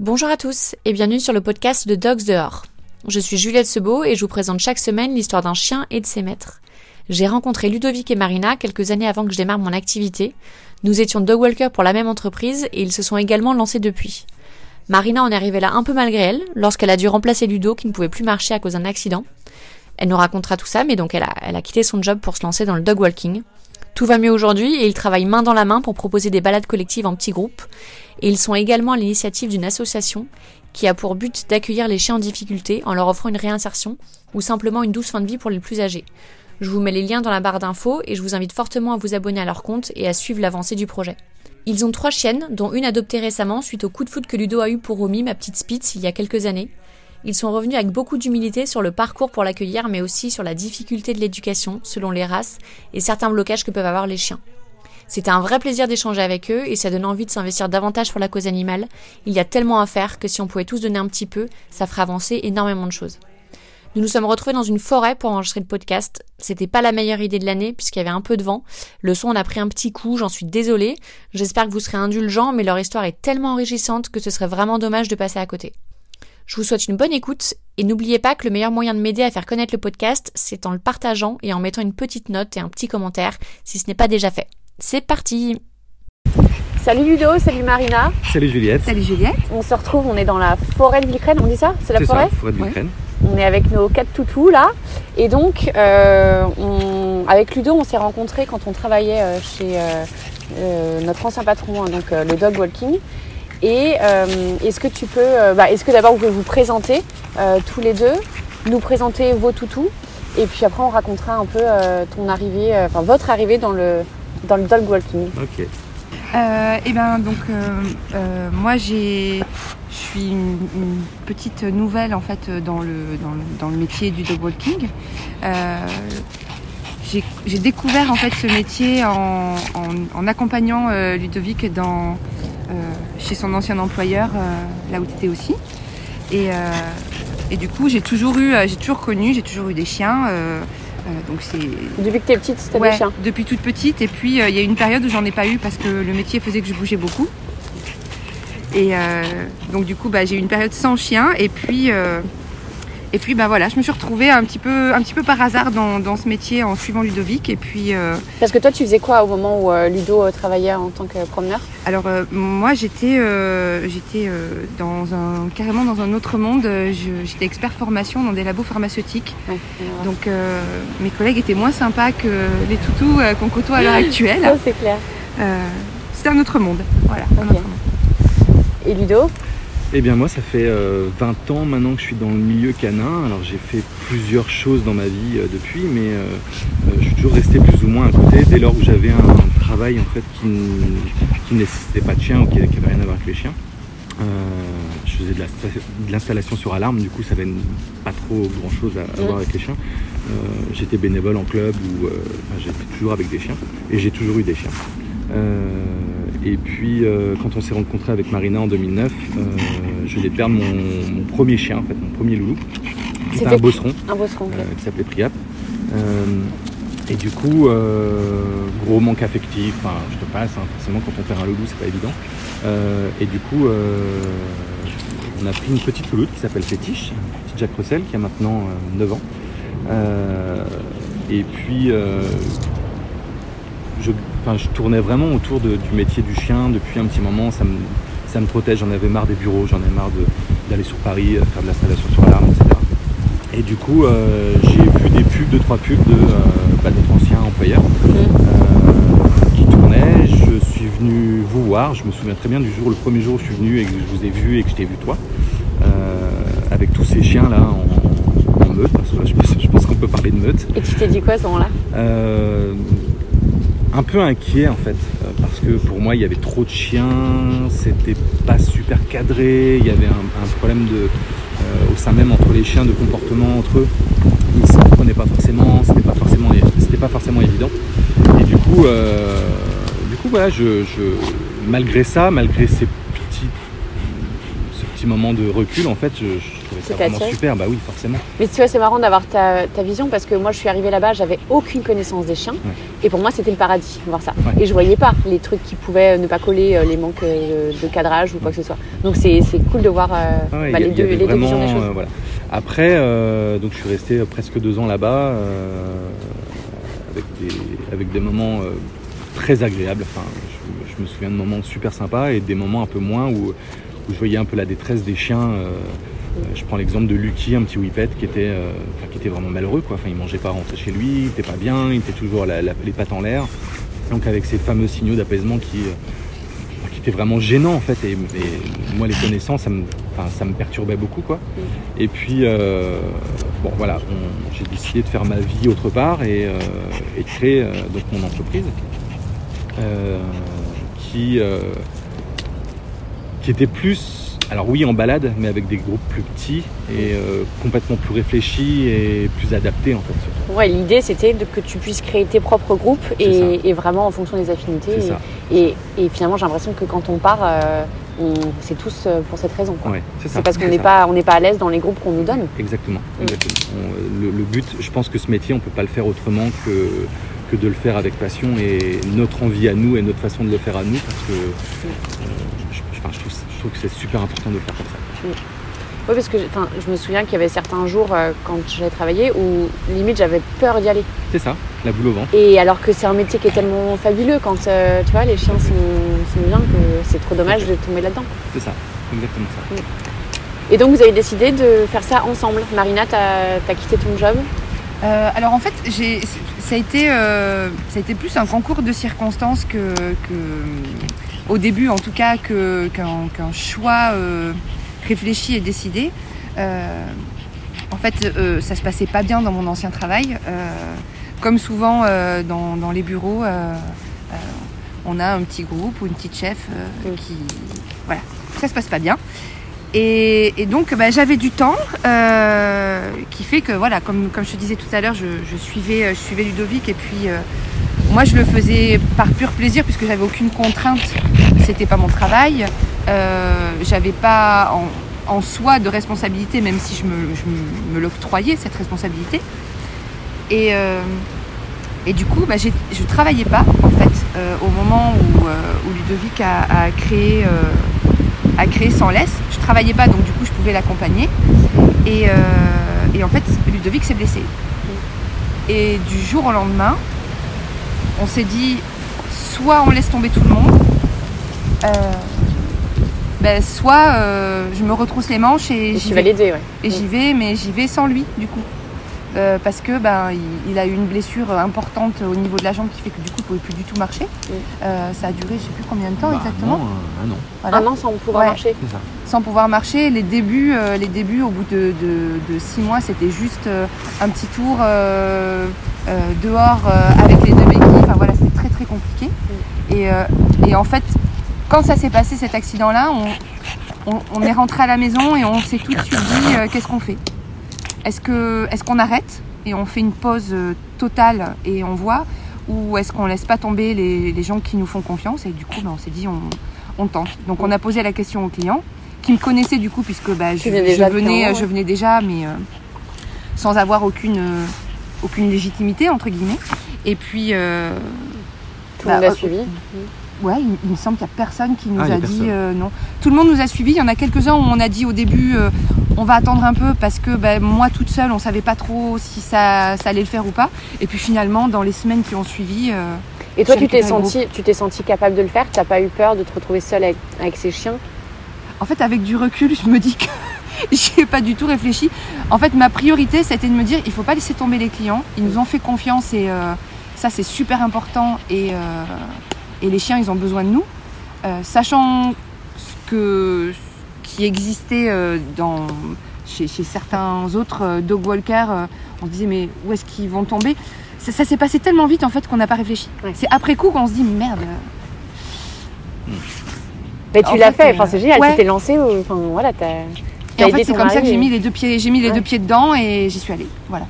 Bonjour à tous et bienvenue sur le podcast de Dogs dehors. Je suis Juliette Sebeau et je vous présente chaque semaine l'histoire d'un chien et de ses maîtres. J'ai rencontré Ludovic et Marina quelques années avant que je démarre mon activité. Nous étions dog walkers pour la même entreprise et ils se sont également lancés depuis. Marina en est arrivée là un peu malgré elle, lorsqu'elle a dû remplacer Ludo qui ne pouvait plus marcher à cause d'un accident. Elle nous racontera tout ça, mais donc elle a, quitté son job pour se lancer dans le dog walking. Tout va mieux aujourd'hui et ils travaillent main dans la main pour proposer des balades collectives en petits groupes. Et ils sont également à l'initiative d'une association qui a pour but d'accueillir les chiens en difficulté en leur offrant une réinsertion ou simplement une douce fin de vie pour les plus âgés. Je vous mets les liens dans la barre d'infos et je vous invite fortement à vous abonner à leur compte et à suivre l'avancée du projet. Ils ont trois chiennes, dont une adoptée récemment suite au coup de foot que Ludo a eu pour Romy, ma petite Spitz, il y a quelques années. Ils sont revenus avec beaucoup d'humilité sur le parcours pour l'accueillir, mais aussi sur la difficulté de l'éducation, selon les races, et certains blocages que peuvent avoir les chiens. C'était un vrai plaisir d'échanger avec eux et ça donne envie de s'investir davantage pour la cause animale. Il y a tellement à faire que si on pouvait tous donner un petit peu, ça ferait avancer énormément de choses. Nous nous sommes retrouvés dans une forêt pour enregistrer le podcast. C'était pas la meilleure idée de l'année puisqu'il y avait un peu de vent. Le son a pris un petit coup, j'en suis désolée. J'espère que vous serez indulgents, mais leur histoire est tellement enrichissante que ce serait vraiment dommage de passer à côté. Je vous souhaite une bonne écoute et n'oubliez pas que le meilleur moyen de m'aider à faire connaître le podcast, c'est en le partageant et en mettant une petite note et un petit commentaire si ce n'est pas déjà fait. C'est parti Salut Ludo, salut Marina. Salut Juliette. Salut Juliette. On se retrouve, on est dans la forêt de Vilcrène, on dit ça? C'est la C'est forêt ça, forêt? de Ouais. Vilcrène. On est avec nos quatre toutous là. Et donc, euh, on- avec Ludo, on s'est rencontrés quand on travaillait euh, chez euh, euh, notre ancien patron, hein, donc euh, le dog walking. Et euh, est-ce que tu peux, euh, bah, est-ce que d'abord vous pouvez vous présenter euh, tous les deux, nous présenter vos toutous, et puis après on racontera un peu euh, ton arrivée, euh, enfin votre arrivée dans le dans le dog walking. Ok. Euh, et ben donc euh, euh, moi j'ai je suis une, une petite nouvelle en fait dans le dans le, dans le métier du dog walking. J'ai découvert en fait ce métier en, en, en accompagnant euh, Ludovic dans euh, chez son ancien employeur euh, là où tu étais aussi. Et, et du coup j'ai toujours eu j'ai toujours connu j'ai toujours eu des chiens. donc c'est Depuis que t'es petite, Ouais, des chiens. depuis toute petite. Et puis, il y a eu une période où j'en ai pas eu parce que le métier faisait que je bougeais beaucoup. Et donc, du coup, bah, j'ai eu une période sans chien. Et puis, et puis bah, voilà, je me suis retrouvée un petit peu, un petit peu par hasard dans, dans ce métier en suivant Ludovic. Et puis, euh, Parce que toi, tu faisais quoi au moment où euh, Ludo euh, travaillait en tant que promeneur? alors, euh, moi, j'étais j'étais dans un, carrément dans un autre monde. J'étais expert formation dans des labos pharmaceutiques. Ouais. Donc, mes collègues étaient moins sympas que les toutous qu'on côtoie à l'heure actuelle. C'est clair. C'était un autre monde. Voilà, un autre monde. Et Ludo? Eh bien moi ça fait euh, 20 ans maintenant que je suis dans le milieu canin. Alors j'ai fait plusieurs choses dans ma vie euh, depuis, mais euh, euh, je suis toujours resté plus ou moins à côté dès lors où j'avais un, un travail en fait qui, ne nécessitait pas de chien ou qui n'avait rien à voir avec les chiens. Euh, je faisais de la sta- de l'installation sur alarme, du coup ça avait pas trop grand chose à, à Mm. voir avec les chiens. Euh, j'étais bénévole en club ou euh, j'étais toujours avec des chiens et j'ai toujours eu des chiens. Et puis euh, quand on s'est rencontré avec Marina en 2009, euh, je de perdre mon, mon premier chien, en fait, mon premier loulou. C'était un bosseron Un bosseron. euh, qui s'appelait Priap. Et du coup, gros manque affectif, enfin, je te passe, hein, forcément quand on perd un loulou, c'est pas évident. Et du coup, on a pris une petite louloute qui s'appelle Fétiche, une petite Jack Russell qui a maintenant euh, 9 ans. Et puis, je, enfin, je tournais vraiment autour de- du métier du chien depuis un petit moment. Ça me, ça me trottait, j'en avais marre des bureaux, j'en avais marre d'aller sur Paris, euh, faire de l'installation sur alarme, etc. Et du coup, euh, j'ai vu des pubs, deux, trois pubs de euh, bah, notre ancien employeur euh, qui tournait. Je suis venu vous voir. Je me souviens très bien du jour, le premier jour où je suis venu et que je vous ai vu et que je t'ai vu toi, avec tous ces chiens là en, en meute, parce que là, je pense, pense qu'on peut parler de meute. Et tu t'es dit quoi à ce moment-là? Un peu inquiet en fait, euh, parce que pour moi il y avait trop de chiens, c'était pas super cadré, il y avait un, problème de, euh, au sein même entre les chiens de comportement entre eux, ils se comprenaient pas forcément, c'était pas forcément, pas forcément évident. Et du coup, euh, du coup voilà, je, malgré ça, malgré ces petits, ce petit moment de recul, en fait, Qui super. Bah oui, forcément. Mais tu vois, c'est marrant d'avoir ta, ta vision parce que moi, je suis arrivée là-bas, j'avais aucune connaissance des chiens. Ouais. Et pour moi, c'était le paradis, voir ça. Ouais. Et je voyais pas les trucs qui pouvaient ne pas coller, euh, les manques euh, de cadrage ou quoi que ce soit. Donc c'est c'est cool de voir euh, Ah bah, a- les, deux, les deux visions des choses. euh, voilà. Après, euh, donc je suis resté presque deux ans là-bas, avec, des, avec des moments très agréables. Enfin, je, je me souviens de moments super sympas et des moments un peu moins où, où je voyais un peu la détresse des chiens. Euh, je prends l'exemple de Lucky, un petit whippet qui était, euh, qui était vraiment malheureux. Quoi. Enfin, il mangeait pas rentrer chez lui, il était pas bien, il était toujours les pattes en l'air. Donc avec ces fameux signaux d'apaisement qui, euh, qui étaient vraiment gênants en fait. Et, moi les connaissants, ça me, perturbait beaucoup quoi. Et puis bon voilà, j'ai décidé de faire ma vie autre part et, et de créer donc mon entreprise qui qui était plus alors oui en balade mais avec des groupes plus petits et euh, complètement plus réfléchis et plus adaptés en fait surtout. Ouais, l'idée c'était de- que tu puisses créer tes propres groupes et, et vraiment en fonction des affinités. Et, ça. et, et finalement, j'ai l'impression que quand on part, euh, c'est tous euh, pour cette raison. Ouais, c'est parce qu'on n'est pas, on n'est pas à l'aise dans les groupes qu'on nous donne. Exactement. Mm. exactement. On- le, le but, je pense que ce métier, on ne peut pas le faire autrement que, que de le faire avec passion et notre envie à nous et notre façon de le faire à nous parce que euh, je, je- enfin, je trouve, je trouve que c'est super important de le faire comme ça. Oui, parce que je me souviens qu'il y avait certains jours euh, quand j'avais travaillé où limite j'avais peur d'y aller. C'est ça, la boule au ventre. Et alors que c'est un métier qui est tellement fabuleux quand euh, tu vois les chiens sont, sont bien que c'est trop dommage de tomber là-dedans. C'est ça, exactement ça. Et donc vous avez décidé de faire ça ensemble. Marina, t'as as quitté ton job? Euh, alors en fait, j'ai, ça, a été, euh, ça a été plus un concours de circonstances que, que- au début en tout cas, qu'un, choix euh, réfléchi et décidé. Euh, en fait, euh, ça se passait pas bien dans mon ancien travail. Euh, comme souvent dans, dans les bureaux, on a un petit groupe ou une petite chef qui, voilà, ça se passe pas bien. Et, et donc bah, j'avais du temps qui fait que voilà, comme, comme je te disais tout à l'heure, je, je suivais, je suivais Ludovic et puis moi je le faisais par pur plaisir puisque j'avais aucune contrainte, c'était pas mon travail, euh, j'avais pas en, soi de responsabilité même si je me, l'octroyais cette responsabilité. Et, euh, et du coup, bah, je travaillais pas en fait euh, au moment où, Ludovic a, a créé, a créé Sans Laisse. Je travaillais pas, donc du coup, je pouvais l'accompagner. Et, et en fait, Ludovic s'est blessé. Et du jour au lendemain, on s'est dit, soit on laisse tomber tout le monde, euh, ben, soit euh, je me retrousse les manches et, Et j'y vais. l'aider, ouais. Et j'y vais, mais j'y vais sans lui, du coup. Euh, parce que ben il, il a eu une blessure importante au niveau de la jambe qui fait que du coup il pouvait plus du tout marcher. Euh, ça a duré je sais plus combien de temps Bah, exactement. non, un, un an, Voilà. Un an sans pouvoir Ouais. marcher. ça. Sans pouvoir marcher, les débuts, euh, les débuts au bout de, de- de six mois, c'était juste euh, un petit tour euh, euh, dehors euh, avec les deux béquilles. Voilà, c'était très très compliqué. Et, euh, et en fait, quand ça s'est passé cet accident-là, on, on- on est rentré à la maison et on s'est tout de suite dit euh, qu'est-ce qu'on fait? Est-ce qu'on arrête? Et on fait une pause euh, totale et on voit ou est-ce qu'on laisse pas tomber les, les gens qui nous font confiance et du coup ben, on s'est dit on, on tente. Donc on a posé la question au client qui me connaissait du coup puisque bah, je, venais je déjà depuis un venais moment, je ouais. venais déjà mais euh, sans avoir aucune euh, aucune légitimité entre guillemets et puis euh, Tout le monde a suivi. Ouais, il, il me semble qu'il n'y a personne qui nous Ah, a a dit euh, non. Tout le monde nous a suivis. Il y en a quelques-uns où on a dit au début euh, on va attendre un peu parce que ben, moi toute seule on savait pas trop si ça, ça allait le faire ou pas. Et puis finalement dans les semaines qui ont suivi, euh, Et toi, tu t'es senti, tu t'es senti capable de le faire? T'as pas eu peur de te retrouver seule avec, avec ces chiens? en fait avec du recul je me dis que j'y ai pas du tout réfléchi. En fait ma priorité c'était de me dire il faut pas laisser tomber les clients. Ils nous ont fait confiance et euh, ça c'est super important et, euh, et les chiens ils ont besoin de nous. Euh, sachant ce que ce qui existait euh, dans chez, chez certains autres dog walkers, on se disait mais où est-ce qu'ils vont tomber? Ça, ça s'est passé tellement vite en fait qu'on n'a pas réfléchi. Ouais. C'est après coup qu'on se dit merde. Mais tu l'as fait, Enfin, c'est génial. ouais. Tu t'es lancé. Enfin, voilà, t'as. Et en fait c'est comme ça que j'ai mis les deux pieds, j'ai mis les Ouais. deux pieds dedans et j'y suis allée. Voilà.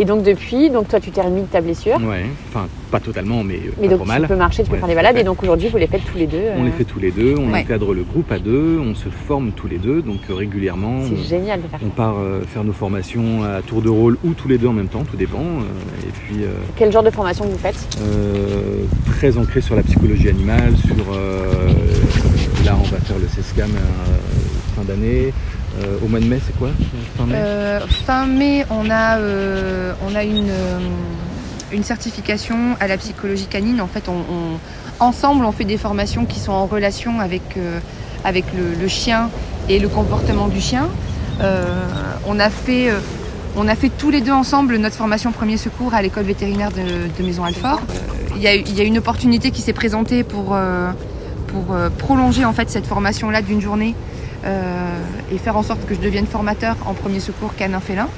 Et donc depuis, donc toi tu t'es remis de ta blessure. Ouais, enfin pas totalement, mais, euh, Mais pas donc trop tu mal. peux marcher, tu peux Ouais, faire des balades. Et donc aujourd'hui vous les faites tous les deux. On euh, les fait tous les deux, on Ouais. encadre le groupe à deux, on se forme tous les deux, donc euh, régulièrement. C'est génial de faire ça. On part euh, faire nos formations à tour de rôle ou tous les deux en même temps, tout dépend. euh, et puis euh, Quel genre de formation vous faites? euh, très ancré sur la psychologie animale, sur euh, là on va faire le CESCAM euh, fin d'année. Euh, au mois de mai, c'est quoi Fin mai Euh, on a, euh, une, certification à la psychologie canine. Fait, ensemble, on fait des formations qui sont en relation avec, le, chien et le comportement du chien. On, a fait, tous les deux ensemble notre formation premier secours à l'école vétérinaire de, Maison Alfort. Il y, a, une opportunité qui s'est présentée pour, pour prolonger en fait cette formation-là d'une journée et faire en sorte que je devienne formateur en premier secours canin félin.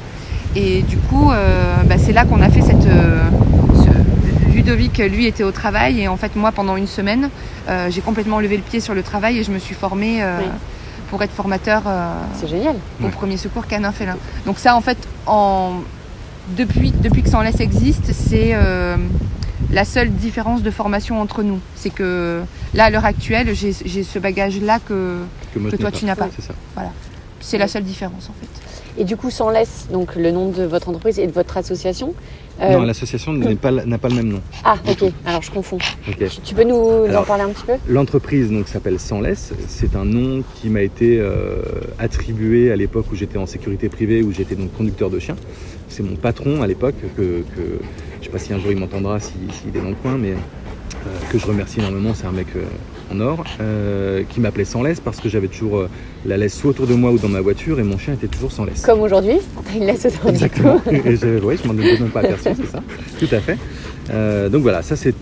Et du coup, euh, bah, c'est là qu'on a fait cette. euh, ce- Ludovic, lui, était au travail et en fait, moi, pendant une semaine, euh, j'ai complètement levé le pied sur le travail et je me suis formée euh, Oui. pour être formateur euh, C'est génial. au Ouais. premier secours canin félin. Donc ça, en fait, en... depuis, depuis que Sans Laisse existe, c'est euh, la seule différence de formation entre nous. C'est que là, à l'heure actuelle, j'ai ce bagage-là que toi, tu n'as pas. C'est ça. c'est la seule différence, en fait. Et du coup, sans laisse, donc le nom de votre entreprise et de votre association. euh, Non, l'association pas- n'a pas le même nom. Ah, ok. Alors je confonds. Tu, tu peux nous en parler un petit peu? L'entreprise s'appelle Sans Laisse. C'est un nom qui m'a été euh, attribué à l'époque où j'étais en sécurité privée, où j'étais donc conducteur de chien. C'est mon patron à l'époque que, que je sais pas si un jour il m'entendra s'il est dans le coin, mais que je remercie énormément. C'est un mec euh, en or euh, qui m'appelait Sans Laisse parce que j'avais toujours euh, la laisse soit autour de moi ou dans ma voiture et mon chien était toujours sans laisse. Comme aujourd'hui, t'as une laisse autour du Exactement. cou. Et je, ouais, je m'en étais même pas aperçu, c'est ça. Tout à fait. Euh, donc voilà, ça c'est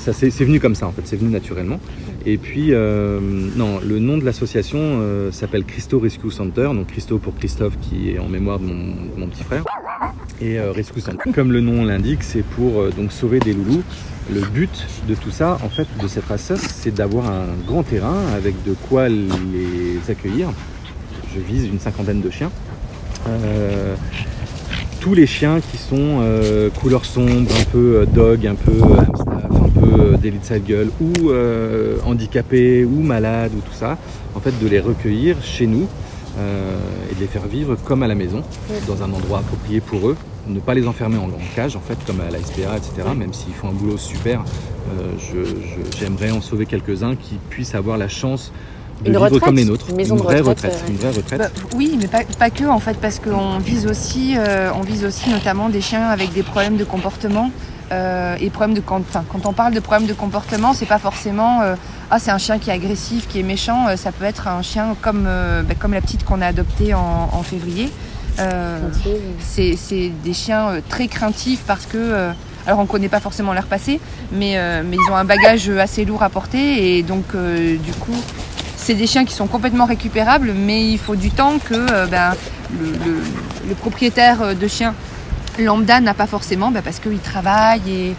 ça c'est c'est venu comme ça en fait, c'est venu naturellement. Et puis euh, non, le nom de l'association euh, s'appelle Christo Rescue Center, donc Christo pour Christophe qui est en mémoire de mon, de mon petit frère. Et euh, Rescue Center, comme le nom l'indique, c'est pour euh, donc sauver des loulous. Le but de tout ça, en fait, de cette race, c'est d'avoir un grand terrain avec de quoi les accueillir. Je vise une cinquantaine de chiens. Euh, tous les chiens qui sont euh, couleur sombre, un peu euh, dog, un peu euh, Amstaff, un peu délit de sale gueule, ou euh, handicapés, ou malades, ou tout ça, en fait de les recueillir chez nous et de les faire vivre comme à la maison, dans un endroit approprié pour eux. Ne pas les enfermer en, en cage, en fait, comme à la SPA, etc. Même s'ils font un boulot super, euh, j'aimerais en sauver quelques-uns qui puissent avoir la chance de Une vivre retraite, comme les nôtres. une maison vraie retraite, retraite, euh, une vraie retraite. Bah, oui, mais pas, pas que en fait, parce qu'on vise aussi, euh, on vise aussi notamment des chiens avec des problèmes de comportement. euh, et problèmes de quand, enfin, quand on parle de problèmes de comportement, c'est pas forcément euh, ah c'est un chien qui est agressif, qui est méchant. euh, ça peut être un chien comme euh, bah, comme la petite qu'on a adoptée en, en février. Euh, c'est des chiens euh, très craintifs parce que, euh, alors on ne connaît pas forcément leur passé, mais, ils ont un bagage assez lourd à porter et donc du coup c'est des chiens qui sont complètement récupérables, mais il faut du temps que ben, le, propriétaire de chien lambda n'a pas forcément ben, parce qu'il travaille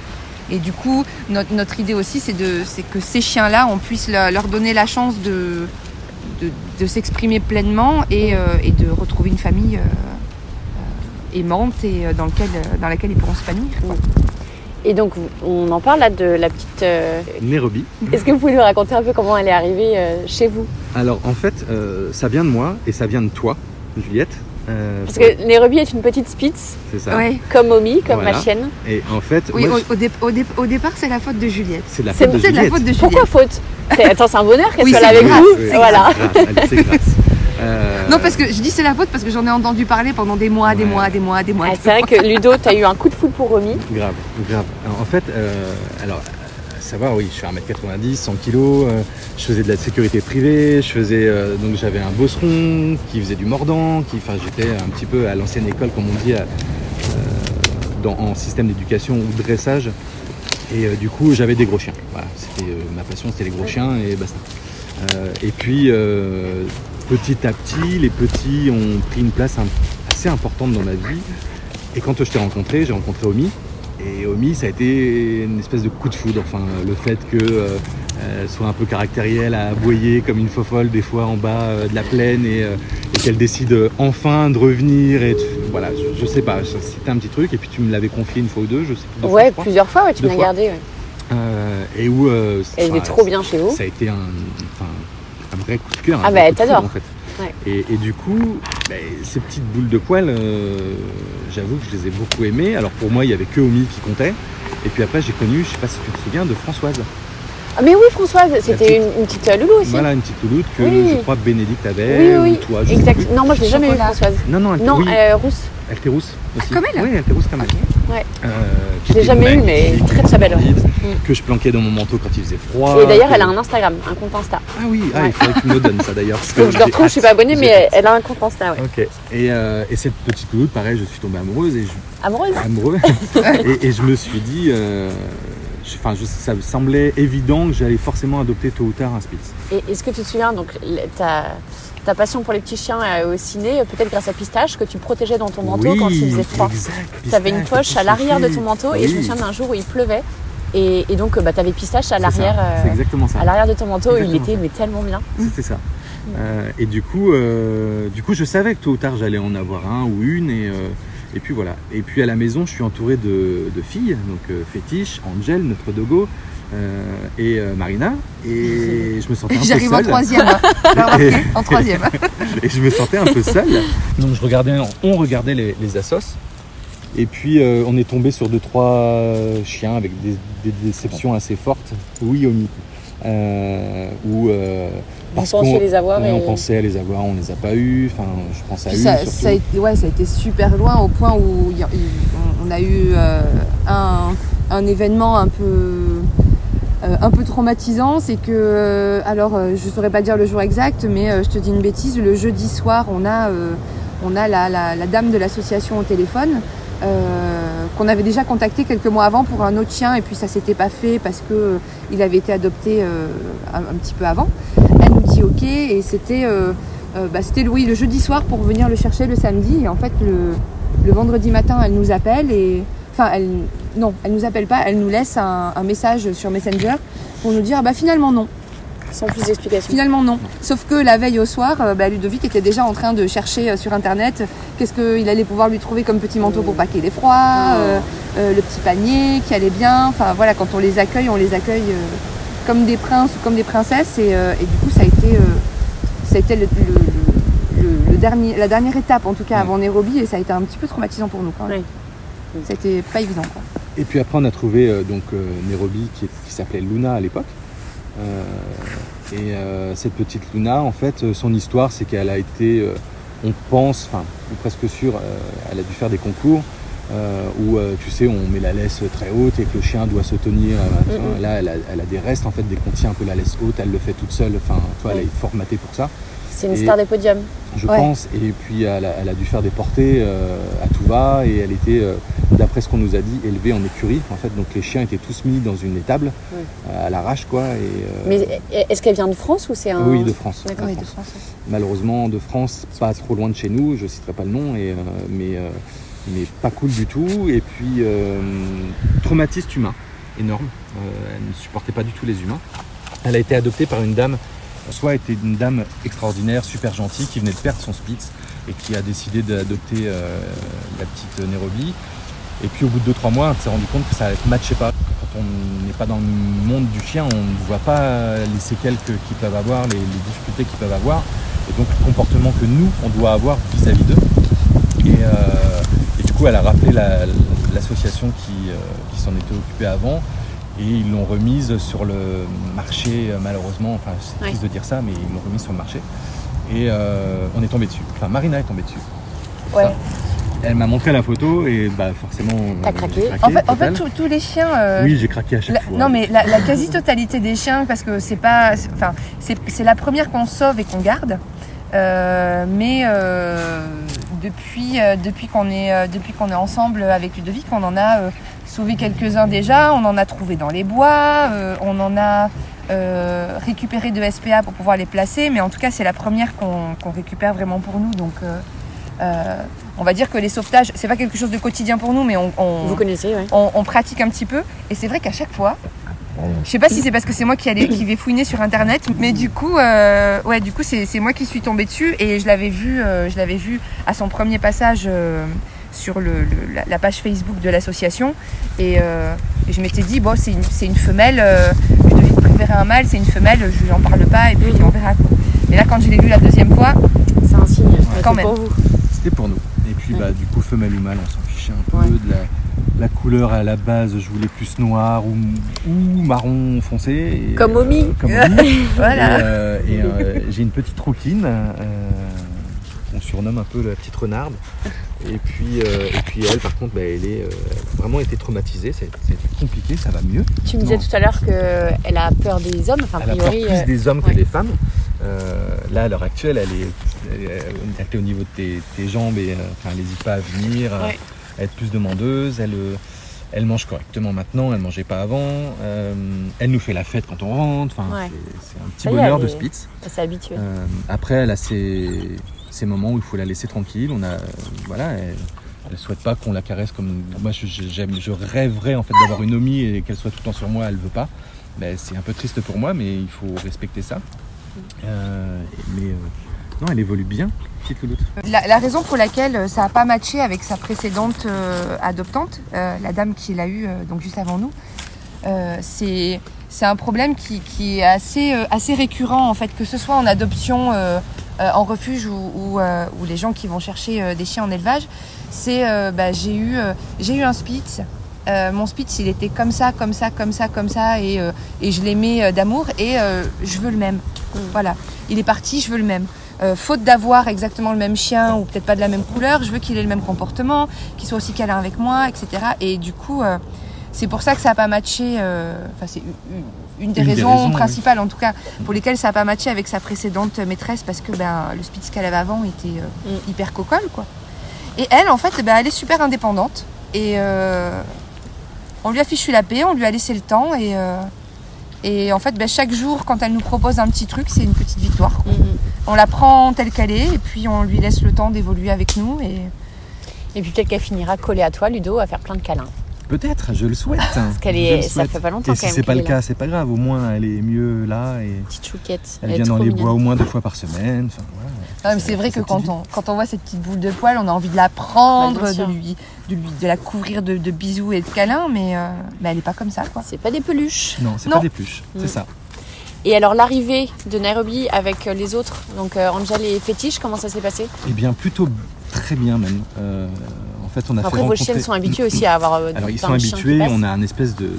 et, du coup notre, notre idée aussi c'est que ces chiens-là on puisse leur donner la chance de, de, s'exprimer pleinement et, euh, et de retrouver une famille euh, euh, aimante et dans, lequel, dans laquelle ils pourront s'épanouir. quoi. Et donc on en parle là de la petite. euh, Nairobi. Est-ce que vous pouvez nous raconter un peu comment elle est arrivée euh, chez vous? Alors en fait, euh, ça vient de moi et ça vient de toi, Juliette. Euh, Parce que Nairobi est une petite spitz, c'est ça. Ouais. comme Omi, comme Voilà. ma chienne. Et en fait, Oui, moi, au, au dé- au dé- au départ, c'est la faute de Juliette. c'est la faute de la Juliette. faute de Juliette. Pourquoi faute C'est- Attends, c'est un bonheur qu'elle Oui, soit c'est là avec grâce, vous. c'est Voilà. c'est grâce. Euh, Non, parce que je dis c'est la faute parce que j'en ai entendu parler pendant des mois, des mois, des mois, des mois. Ah, c'est vrai que Ludo, tu as eu un coup de foudre pour Romy. Grave, grave. Alors, en fait, euh, alors, savoir, oui, je fais 1m90, 100 kg, je faisais de la sécurité privée, je faisais, euh, donc j'avais un bosseron qui faisait du mordant, qui, enfin, j'étais un petit peu à l'ancienne école, comme on dit, euh, en système d'éducation ou dressage. Et euh, du coup, j'avais des gros chiens. Voilà, c'était ma passion, c'était les gros chiens et basta. Et puis, petit à petit, les petits ont pris une place assez importante dans ma vie. Et quand je t'ai rencontré, j'ai rencontré Omi. Et Omi, ça a été une espèce de coup de foudre. Enfin, le fait que euh, elle soit un peu caractérielle à aboyer comme une fofolle des fois en bas euh, de la plaine et, euh, et qu'elle décide euh, enfin de revenir. Et de- voilà, je, je sais pas, c'était un petit truc, et puis tu me l'avais confié une fois ou deux, je sais plus. fois, Ouais, plusieurs fois, ouais, tu m'as gardé. ouais. Et où. Et il est trop bien chez vous. Ça a été un, vrai coup de cœur. un Ah bah, t'adores. En fait. Ouais. et, et du coup, bah, ces petites boules de poils, euh, j'avoue que je les ai beaucoup aimées. Alors pour moi, il y avait que Omi qui comptait. Et puis après, j'ai connu, je sais pas si tu te souviens, de Françoise. Ah, mais oui, Françoise, c'était une, une petite euh, loulou aussi. Voilà, une petite touloute que Oui. je crois Bénédicte avait. Oui, oui, ou toi, je sais exact. Non, moi je l'ai jamais eu. Françoise. Non, non, elle, Non, oui, euh, rousse. elle était rousse aussi. comme elle Oui, elle était rousse comme elle. Ouais. Euh, Je l'ai jamais eu, mais très très belle. ouais. Mm. Que je planquais dans mon manteau quand il faisait froid. Et d'ailleurs, elle a un Instagram, un compte Insta. Ah oui, ah, Ouais. il faudrait que tu me donnes ça d'ailleurs. je le retrouve, je suis pas abonnée, mais hâte. elle a un compte Insta, ouais. Ok. Et, euh, et cette petite louloute, pareil, je suis tombé amoureuse et je, Amoureuse amoureux. et, et je me suis dit, euh, enfin, je- ça me semblait évident que j'allais forcément adopter tôt ou tard un Spitz. Et est-ce que tu te souviens, donc, ta, ta passion pour les petits chiens au ciné, euh, peut-être grâce à Pistache, que tu protégeais dans ton manteau oui, quand il faisait froid. Tu avais une poche à l'arrière de ton manteau et je me souviens d'un jour où il pleuvait et, et donc bah, tu avais Pistache à l'arrière euh, à de ton manteau il Exactement était ça. mais tellement bien. C'était ça. Euh, et du coup, euh, du coup, je savais que tôt ou tard j'allais en avoir un ou une et, et puis voilà. Et puis à la maison, je suis entouré de, de filles, donc Fétiche, Angel, notre dogo et euh, Marina. Et je me sentais un peu J'arrive en seul. troisième. En troisième. et je me sentais un peu seul. Donc je regardais, on regardait les, les assos. Et puis euh, on est tombé sur deux trois chiens avec des, des déceptions assez fortes. Oui, Omi. Euh, où euh, parce qu'on- les avoir ouais, et- on pensait à les avoir, on les a pas eu. Enfin, je pense à Puis une ça, a été, ouais, ça a été super loin au point où y a- on- on a eu euh, un, un événement un peu, euh, un peu traumatisant. C'est que, euh, alors euh, je saurais pas dire le jour exact, mais euh, je te dis une bêtise, le jeudi soir, on a, euh, on a la, dame de l'association au téléphone. euh, qu'on avait déjà contacté quelques mois avant pour un autre chien et puis ça s'était pas fait parce que euh, avait été adopté euh, un, petit peu avant. Elle nous dit ok et c'était euh, euh, bah, le jeudi soir pour venir le chercher le samedi et en fait le, le vendredi matin elle nous appelle et enfin elle non elle nous appelle pas elle nous laisse un, un message sur Messenger pour nous dire bah finalement non. Sans plus d'explications. finalement non. Sauf que la veille au soir euh, bah, Ludovic était déjà en train de chercher euh, sur internet qu'est-ce qu'il allait pouvoir lui trouver comme petit manteau pour paquer les froids euh, euh, le petit panier qui allait bien. Enfin voilà quand on les accueille on les accueille euh, comme des princes ou comme des princesses. Et, euh, et du coup ça a été euh, ça a été le, le- le- le dernier, la dernière étape en tout cas avant Nairobi. Et ça a été un petit peu traumatisant pour nous quand même. Oui. Été pas évident quoi. Et puis après, on a trouvé euh, donc euh, Nairobi qui, s'appelait Luna à l'époque. Euh, et euh, cette petite Luna, en fait, euh, son histoire, c'est qu'elle a été, euh, on pense, enfin, ou presque sûr, euh, elle a dû faire des concours euh, où, euh, tu sais, on met la laisse très haute et que le chien doit se tenir. euh, machin. Mhm. Là, elle a, elle a des restes, en fait, dès qu'on tient un peu la laisse haute, elle le fait toute seule. Enfin, tu vois, elle Oui. est formatée pour ça C'est une Et- star des podiums. je Ouais. pense. Et puis elle a, elle a dû faire des portées euh, à tout va et elle était, euh, d'après ce qu'on nous a dit, élevée en écurie. En fait, donc les chiens étaient tous mis dans une étable Ouais. euh, à l'arrache, quoi. Et, euh, Mais est-ce qu'elle vient de France ou c'est un oui, de France. D'accord. de Oui, de France. Malheureusement, de France, pas trop loin de chez nous. Je citerai pas le nom, et, euh, mais euh, mais pas cool du tout. Et puis euh, traumatiste humain, énorme. Euh, elle ne supportait pas du tout les humains. Elle a été adoptée par une dame, soit était une dame extraordinaire, super gentille, qui venait de perdre son Spitz et qui a décidé d'adopter euh, la petite Nairobi. Et puis au bout de 2-3 mois, on s'est rendu compte que ça ne matchait pas. Quand on n'est pas dans le monde du chien, on ne voit pas les séquelles que- qu'ils peuvent avoir, les, les difficultés qu'ils peuvent avoir, et donc le comportement que nous, on doit avoir vis-à-vis d'eux. Et, euh, et du coup, elle a rappelé la- l'association qui, euh, qui s'en était occupée avant, et ils l'ont remise sur le marché, euh, malheureusement, enfin c'est Ouais. triste de dire ça, mais ils l'ont remise sur le marché. Et euh, on est tombé dessus. Enfin, Marina est tombée dessus. Ouais. Ça. Elle m'a montré la photo et bah forcément. T'as euh, craqué. j'ai En fait, en fait tous- tous les chiens. euh, Oui, j'ai craqué à chaque la- fois. non mais la, la quasi-totalité des chiens, parce que c'est pas, enfin c'est la première qu'on sauve et qu'on garde. Euh, mais euh, depuis depuis qu'on est depuis qu'on est ensemble avec Ludovic, on en a sauvé quelques-uns déjà. On en a trouvé dans les bois. on en a récupéré de SPA pour pouvoir les placer. Mais en tout cas, c'est la première qu'on qu'on récupère vraiment pour nous. Donc euh, on va dire que les sauvetages, c'est pas quelque chose de quotidien pour nous, mais on, on- Vous connaissez, on, on pratique un petit peu. Et c'est vrai qu'à chaque fois, je sais pas si c'est parce que c'est moi qui, allais, qui vais fouiner sur internet, mais du coup, euh, ouais, du coup, c'est moi qui suis tombée dessus et je l'avais vu, euh, je l'avais vu à son premier passage sur le, le- la, la page Facebook de l'association. Et, et je m'étais dit, bon, c'est une, femelle, euh, Ludovic préférait un mâle, c'est une femelle, je lui en parle pas et puis on verra. Quoi. Mais là, quand je l'ai lu la deuxième fois, C'est un signe. Quand même. pour vous. C'était pour nous. Et puis Ouais. bah, du coup, femelle ou mâle, on s'en fichait un peu Ouais. de la, la couleur à la base. Je voulais plus noir ou, ou marron foncé. et, Comme Omi. comme Omi. voilà. Et, euh, et, euh, j'ai une petite rouquine euh, qu'on surnomme un peu la petite renarde. Et puis, euh, et puis elle, par contre, bah, elle, est, euh, elle a vraiment été traumatisée. Été compliqué, ça va mieux. Tu me disais Non. tout à l'heure qu'elle a peur des hommes. Enfin, a Elle a peur priori. plus euh, des hommes ouais. que des femmes. Euh, là, à l'heure actuelle, elle est, elle est, au niveau de tes, tes jambes et euh, enfin, elle n'hésite pas à venir, à- Ouais. à être plus demandeuse. Elle, euh, elle mange correctement maintenant, elle mangeait pas avant. Euh, elle nous fait la fête quand on rentre. Enfin, Ouais. c'est- c'est un petit Ça y est, bonheur de Spitz. Elle s'est habituée. Euh, après, elle a ses, ses moments où il faut la laisser tranquille. On a, euh, voilà, elle, elle souhaite pas qu'on la caresse comme moi. Je, rêverais en fait d'avoir une omie et qu'elle soit tout le temps sur moi. Elle veut pas. Ben, c'est un peu triste pour moi, mais il faut respecter ça. Euh, mais euh, non, elle évolue bien, petite louloute. La, la raison pour laquelle ça n'a pas matché avec sa précédente adoptante, la dame qui l'a eu euh, donc juste avant nous, c'est c'est un problème qui, qui est assez, euh, assez récurrent en fait, que ce soit en adoption, euh, euh, en refuge ou, ou, ou les gens qui vont chercher des chiens en élevage. C'est bah, j'ai eu, j'ai eu un Spitz. Mon Spitz, il était comme ça, comme ça, comme ça, comme ça, et, et je l'aimais d'amour, et je veux le même. Mm. Voilà, il est parti, je veux le même. Faute d'avoir exactement le même chien ou peut-être pas de la même couleur, je veux qu'il ait le même comportement, qu'il soit aussi câlin avec moi, etc. Et du coup, c'est pour ça que ça n'a pas matché. euh, Enfin, c'est une, une des Une des raisons oui. principales, en tout cas, pour lesquelles ça n'a pas matché avec sa précédente maîtresse, parce que ben, le Spitz qu'elle avait avant était euh, Mm. hyper cocolle, quoi. Et elle, en fait, ben, elle est super indépendante. Et euh, on lui a fichu la paix, on lui a laissé le temps. Et, euh, et en fait, ben, chaque jour, quand elle nous propose un petit truc, c'est une petite victoire. quoi. Mhm. On la prend telle qu'elle est et puis on lui laisse le temps d'évoluer avec nous. Et Et puis peut-être qu'elle finira collée à toi, Ludo, à faire plein de câlins. Peut-être, je le souhaite. Parce qu'elle est, ça fait pas longtemps Et si même. c'est pas le cas, c'est pas grave. Au moins, elle est mieux là et Petite chouquette. elle vient dans les mignonne. bois au moins deux fois par semaine. Enfin, voilà. Non, mais c'est vrai que quand on, quand on voit cette petite boule de poil, on a envie de la prendre, Bah, de, lui, de, lui, de la couvrir de, de bisous et de câlins, mais, euh, mais elle n'est pas comme ça. Quoi. C'est pas des peluches. Non, c'est pas des pluches, Mm. c'est ça. Et alors l'arrivée de Nairobi avec euh, les autres, donc euh, Angel et Fétiche, comment ça s'est passé? Eh bien, plutôt très bien même. Euh, fait, on a Après fait vos rencontrer... chiennes sont habituées aussi à avoir euh, Alors ils sont chiens habitués, on a un espèce de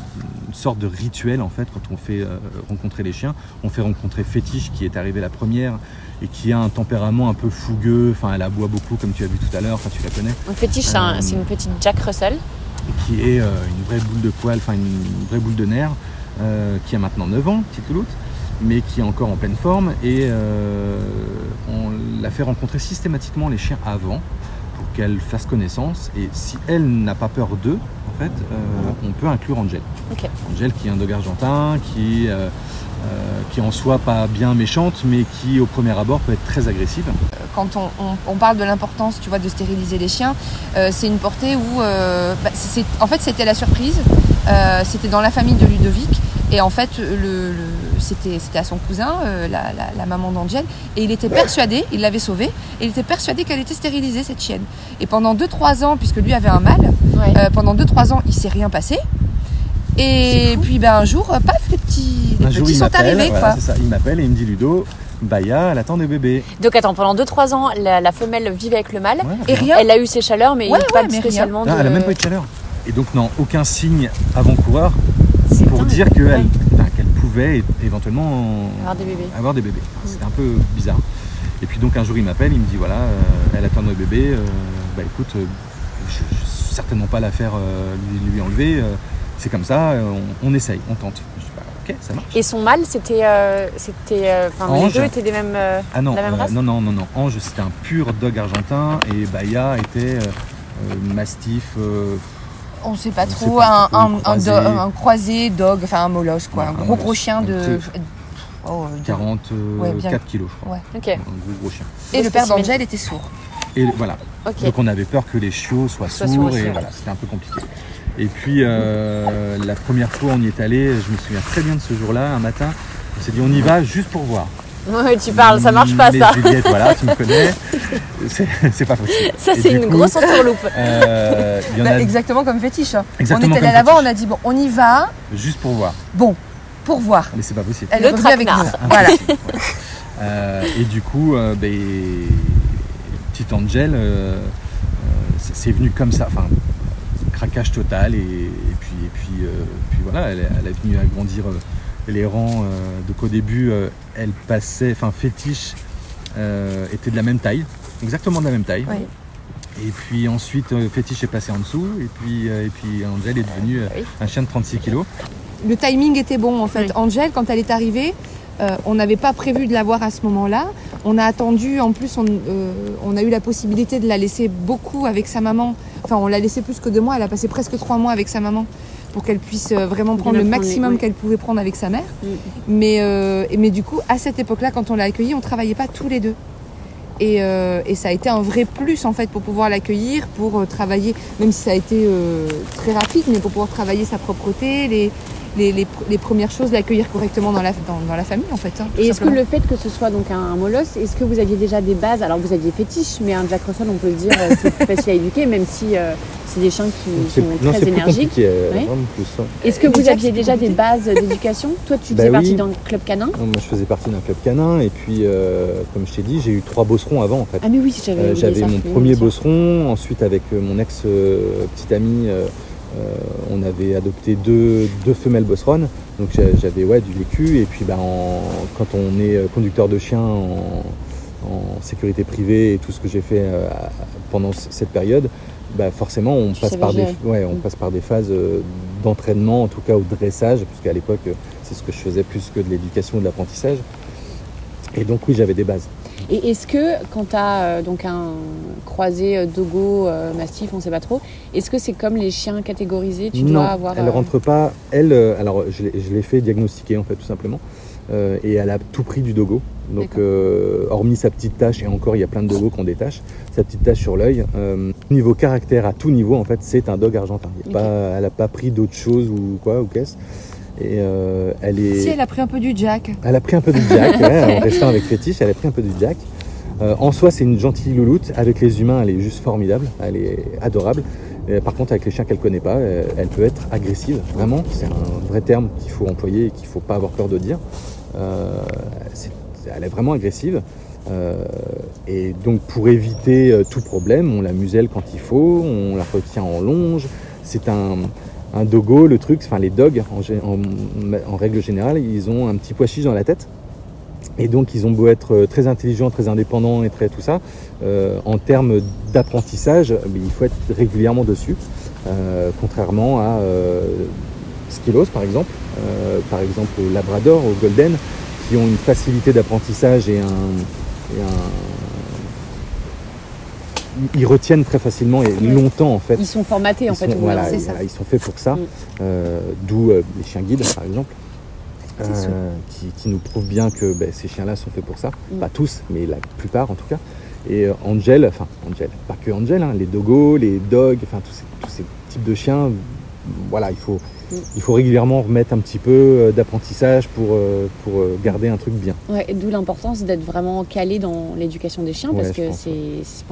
une sorte de rituel en fait quand on fait euh, rencontrer les chiens. On fait rencontrer Fétiche qui est arrivée la première et qui a un tempérament un peu fougueux, enfin elle aboie beaucoup comme tu as vu tout à l'heure, enfin tu la connais, Donc Fétiche, c'est un- Euh, une petite Jack Russell. qui est euh, une vraie boule de poil, enfin une, une vraie boule de nerfs, qui a maintenant 9 ans, petite louloute, mais qui est encore en pleine forme. Et euh, on l'a fait rencontrer systématiquement les chiens avant pour qu'elle fasse connaissance et si elle n'a pas peur d'eux, en fait, euh, on peut inclure Angel. Qui est un dog argentin, qui, euh, euh, qui en soit pas bien méchante, mais qui au premier abord peut être très agressive. Quand on, on- on parle de l'importance, tu vois, de stériliser les chiens, c'est une portée où, bah, c'est- en fait, c'était la surprise. C'était dans la famille de Ludovic. Et en fait, le, le- c'était, à son cousin, euh, la, la- la maman d'Angel, et il était persuadé, il l'avait sauvée, et il était persuadé qu'elle était stérilisée, cette chienne. Et pendant 2-3 ans, puisque lui avait un mâle, Ouais. euh, pendant 2-3 ans, il s'est rien passé. Et puis ben, un jour, euh, paf, les petits, les un jour, petits il sont arrivés. voilà, quoi. ça, il m'appelle et il me dit Ludo, Baya, elle attend des bébés. Donc attends, pendant 2-3 ans, la, la femelle vivait avec le mâle. Ouais, Et rien. Elle a eu ses chaleurs, mais Ouais, pas ouais, mais spécialement Ah, elle a même pas eu de chaleur. Et donc non, aucun signe avant-coureur C'est pour dingue. dire qu'elle Ouais. Pouvait éventuellement Avoir des bébés. avoir des bébés. C'était un peu bizarre. Et puis donc un jour il m'appelle, il me dit voilà, euh, elle attend nos bébés, euh, bah écoute, euh, je, je certainement pas la faire euh, lui, lui enlever, c'est comme ça, on, on essaye, on tente. Je dis bah ok, ça marche. Et son mâle, c'était... c'était Enfin, les deux étaient des mêmes... Ah non, la même race non, non, non, non, Ange c'était un pur dog argentin et Baya était mastif. Euh, On sait pas On sait trop, pas un, trop, un, un croisé. do- un croisé dog, enfin un molosse quoi, Ouais, un un gros molosse. gros chien de, oh, de- 44 Ouais, bien. kilos je crois. Ouais. Un gros gros chien. Et le père d'Angel était sourd. Et voilà. Donc on avait peur que les chiots soient sourds sourds et voilà, c'était un peu compliqué. Et puis euh, la première fois on y est allé, je me souviens très bien de ce jour-là, un matin, on s'est dit on y va juste pour voir. Ouais, tu parles, ça marche pas ça. Juliette, voilà, tu me connais. c'est pas possible. Ça, c'est une coup, grosse entourloupe. euh, Il y en Bah, a exactement comme fétiche. hein. exactement on était allé là-bas, fétiche. on a dit bon, on y va. juste pour voir. Bon, pour voir. Mais c'est pas possible. Elle Le est avec nous. Voilà. Ouais. Euh, et du coup, euh, ben, petite Angel, euh, euh, c'est venu comme ça, enfin, craquage total. Et, et puis, et puis, euh, puis voilà, elle, est- elle est venue agrandir euh, les rangs. euh, donc au début, euh, elle passait, enfin, fétiche euh, était de la même taille, exactement de la même taille. Oui. Et puis ensuite, euh, fétiche est passé en dessous. Et puis, euh, et puis Angel est devenu euh, Oui. un chien de 36 kilos. Le timing était bon en fait. Oui. Angel, quand elle est arrivée, euh, on n'avait pas prévu de la voir à ce moment-là. On a attendu, en plus, on, euh, on a eu la possibilité de la laisser beaucoup avec sa maman. Enfin, on l'a laissée plus que deux mois. Elle a passé presque trois mois avec sa maman pour qu'elle puisse euh, vraiment prendre le les- maximum qu'elle pouvait prendre avec sa mère. Mm. Mais, euh, mais du coup, à cette époque-là, quand on l'a accueillie, on travaillait pas tous les deux. Et, euh, et ça a été un vrai plus en fait pour pouvoir l'accueillir, pour travailler, même si ça a été euh, très rapide, mais pour pouvoir travailler sa propreté, les, les, les, pr- les premières choses, l'accueillir correctement dans la, dans, dans la famille en fait. hein, Et est-ce que le fait que ce soit donc un molosse, est-ce que vous aviez déjà des bases? Alors vous aviez fétiche, mais un Jack Russell, on peut se dire, euh, c'est plus facile à éduquer, même si euh, c'est des chiens qui sont non, très c'est plus énergiques. euh, Oui. hein. Est-ce que Et vous Jack, aviez déjà des bases d'éducation? Toi, tu Bah faisais oui. partie d'un club canin Non, moi, je faisais partie d'un club canin et puis, euh, comme je t'ai dit, j'ai eu trois bosserons avant en fait. Ah mais oui, j'avais Euh, J'avais mon premier bosseron, ensuite avec mon ex petite amie, on avait adopté deux, deux femelles bosseronnes, donc j'a- j'avais ouais, du vécu et puis bah, en- quand on est euh, conducteur de chien en, en sécurité privée et tout ce que j'ai fait euh, pendant cette période, bah, forcément on Tu passe, savais par des, gérer. ouais, on Mm. passe par des phases euh, d'entraînement, en tout cas au dressage, puisqu'à l'époque euh, c'est ce que je faisais plus que de l'éducation ou de l'apprentissage. Et donc oui j'avais des bases. Et est-ce que quand tu as donc un croisé euh, dogo, euh, mastif, on sait pas trop, est-ce que c'est comme les chiens catégorisés Tu non, dois avoir. elle euh, rentre pas. Elle, euh, alors je l'ai- fait diagnostiquer en fait tout simplement, Euh, et elle a tout pris du dogo. Donc euh, hormis sa petite tache, et encore il y a plein de dogos qu'on détache, sa petite tache sur l'œil. euh, niveau caractère, à tout niveau en fait, c'est un dog argentin. Il y a pas, elle a pas pris d'autre chose ou quoi ou qu'est-ce. Et euh, elle est. Si elle a pris un peu du Jack. Elle a pris un peu du jack, ouais, en restant avec fétiche, elle a pris un peu du jack. Euh, en soi, c'est une gentille louloute. Avec les humains, elle est juste formidable, elle est adorable. Par contre, avec les chiens qu'elle connaît pas, euh, elle peut être agressive. Vraiment, c'est un vrai terme qu'il faut employer et qu'il faut pas avoir peur de dire. Euh, elle est vraiment agressive. Euh, et donc, pour éviter tout problème, on la muselle quand il faut, on la retient en longe. C'est un, un dogo, le truc, enfin les dogs en, règle générale, ils ont un petit pois chiche dans la tête. Et donc ils ont beau être euh, très intelligents, très indépendants et très tout ça, euh, en termes d'apprentissage, il faut être régulièrement dessus. Euh, contrairement à euh, par exemple, par exemple au Labrador, au Golden, qui ont une facilité d'apprentissage et un- Ils retiennent très facilement et longtemps en fait. Ils sont formatés en Ils fait. sont, voilà, c'est ils, ça. voilà, ils sont faits pour ça, Mm. Euh, d'où euh, les chiens guides par exemple, euh, qui, qui nous prouvent bien que ben, ces chiens-là sont faits pour ça. Mm. Pas tous, mais la plupart en tout cas. Et Angel, enfin Angel, pas que Angel, hein, les dogos, les dogs, enfin tous ces, tous ces types de chiens, voilà, il faut. Il faut régulièrement remettre un petit peu euh, d'apprentissage pour, euh, pour euh, garder un truc bien. Ouais, d'où l'importance d'être vraiment calé dans l'éducation des chiens Ouais, parce que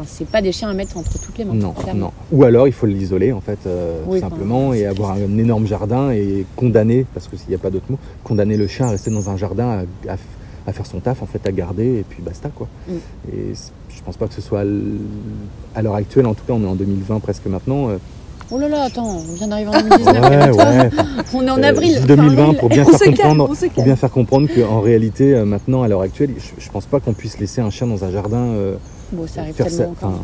c'est pas des chiens à mettre entre toutes les mains. Non, non. Ou alors il faut l'isoler en fait, euh, Oui, tout enfin, simplement, et avoir un énorme jardin et condamner, parce qu'il n'y a pas d'autre mot, condamner le chien à rester dans un jardin, à, à- à faire son taf en fait, à garder, et puis basta quoi. Mm. Et je pense pas que ce soit à l'heure actuelle, en tout cas on est en 2020 presque maintenant. euh, Oh là là, attends, on vient d'arriver en 2019. ouais, calme-toi. ouais. On est en Euh, avril. je dis fin 2020 avril. pour bien faire calme, comprendre, pour bien faire comprendre qu'en réalité euh, maintenant à l'heure actuelle, je, je pense pas qu'on puisse laisser un chien dans un jardin. euh, Bon, ça arrive faire, sa, tellement encore. enfin,